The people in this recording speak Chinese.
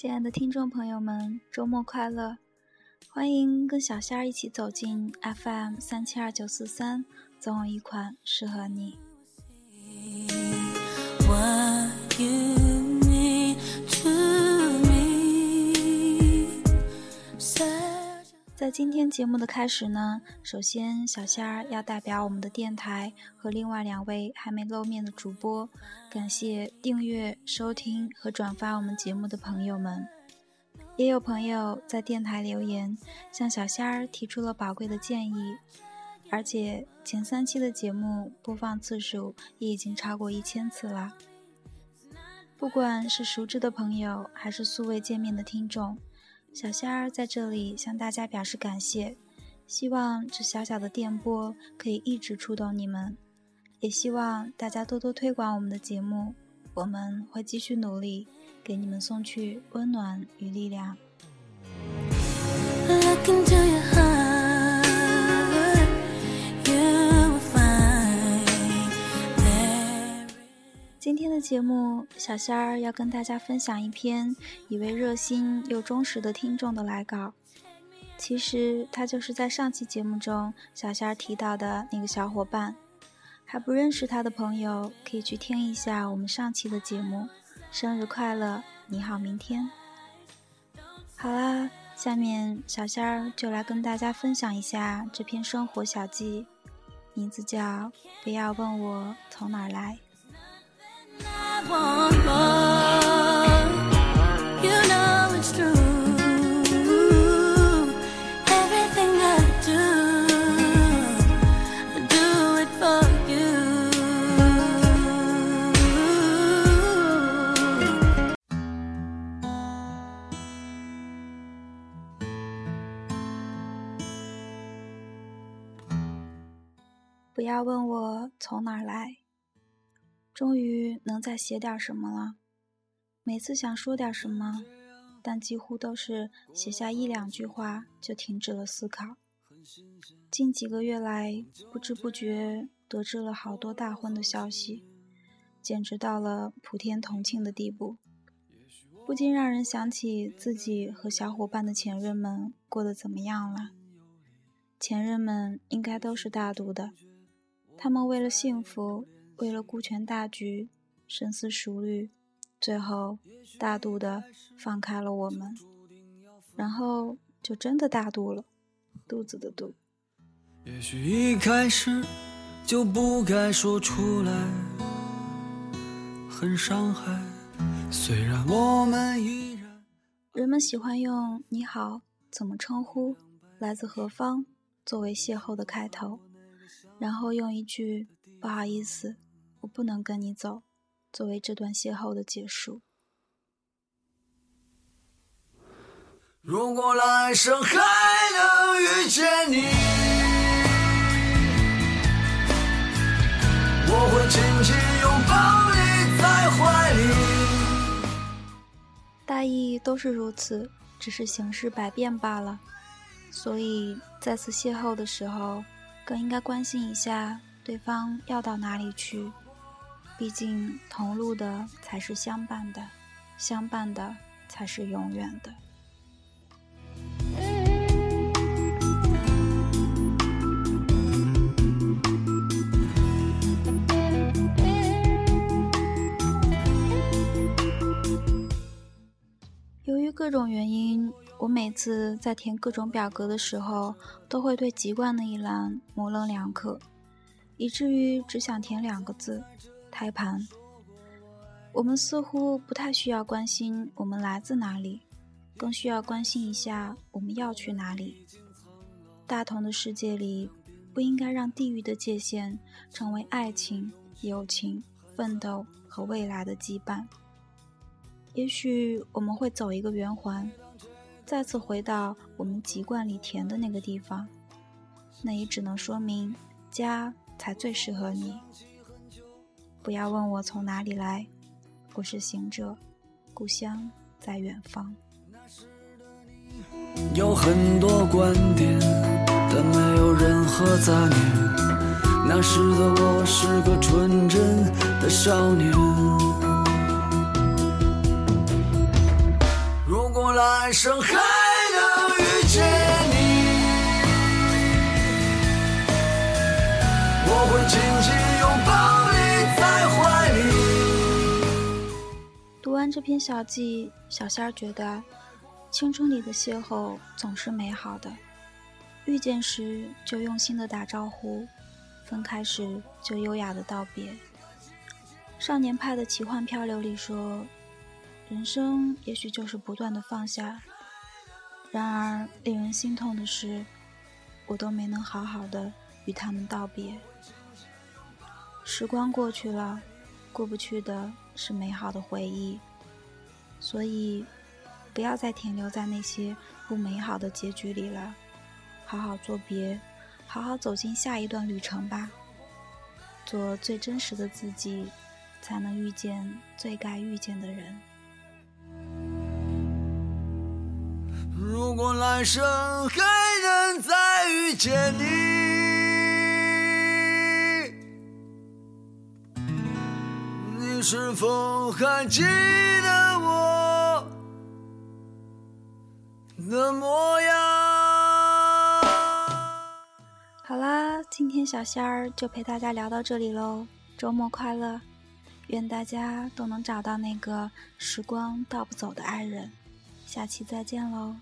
亲爱的听众朋友们，周末快乐！欢迎跟小仙儿一起走进 FM 三七二九四三，总有一款适合你。在今天节目的开始呢，首先小仙儿要代表我们的电台和另外两位还没露面的主播，感谢订阅、收听和转发我们节目的朋友们。也有朋友在电台留言，向小仙儿提出了宝贵的建议，而且前三期的节目播放次数也已经超过一千次了。不管是熟知的朋友，还是素未见面的听众。小仙儿在这里向大家表示感谢，希望这小小的电波可以一直触动你们，也希望大家多多推广我们的节目，我们会继续努力，给你们送去温暖与力量。今天的节目，小仙儿要跟大家分享一篇一位热心又忠实的听众的来稿。其实他就是在上期节目中小仙儿提到的那个小伙伴。还不认识他的朋友，可以去听一下我们上期的节目。生日快乐，你好，明天。好啦，下面小仙儿就来跟大家分享一下这篇生活小记，名字叫《不要问我从哪儿来》。不要问我从哪儿来。终于能再写点什么了。每次想说点什么，但几乎都是写下一两句话就停止了思考。近几个月来，不知不觉得知了好多大婚的消息，简直到了普天同庆的地步，不禁让人想起自己和小伙伴的前任们过得怎么样了。前任们应该都是大度的，他们为了幸福。为了顾全大局，深思熟虑，最后大度的放开了我们，然后就真的大度了，肚子的肚。也许一开始就不该说出来，很伤害。虽然我们依然，人们喜欢用“你好，怎么称呼，来自何方”作为邂逅的开头，然后用一句“不好意思”。我不能跟你走，作为这段邂逅的结束。如果来生还能遇见你，我会紧紧拥抱你在怀里。大意都是如此，只是形式百变罢了。所以再次邂逅的时候，更应该关心一下对方要到哪里去。毕竟，同路的才是相伴的，相伴的才是永远的。由于各种原因，我每次在填各种表格的时候，都会对籍贯那一栏模棱两可，以至于只想填两个字。胎盘，我们似乎不太需要关心我们来自哪里，更需要关心一下我们要去哪里。大同的世界里，不应该让地域的界限成为爱情、友情、奋斗和未来的羁绊。也许我们会走一个圆环，再次回到我们籍贯里填的那个地方，那也只能说明家才最适合你。不要问我从哪里来，我是行者，故乡在远方。有很多观点，但没有任何杂念。那时的我是个纯真的少年。如果来生还能遇见你，我会紧紧完这篇小记，小仙儿觉得，青春里的邂逅总是美好的，遇见时就用心的打招呼，分开时就优雅的道别。少年派的奇幻漂流里说。人生也许就是不断的放下，然而令人心痛的是，我都没能好好的与他们道别。时光过去了，过不去的是美好的回忆，所以不要再停留在那些不美好的结局里了，好好作别，好好走进下一段旅程吧。做最真实的自己，才能遇见最该遇见的人。如果来生还能再遇见你，你是否还记得我的模样？好啦，今天小仙儿就陪大家聊到这里喽。周末快乐，愿大家都能找到那个时光倒不走的爱人。下期再见喽！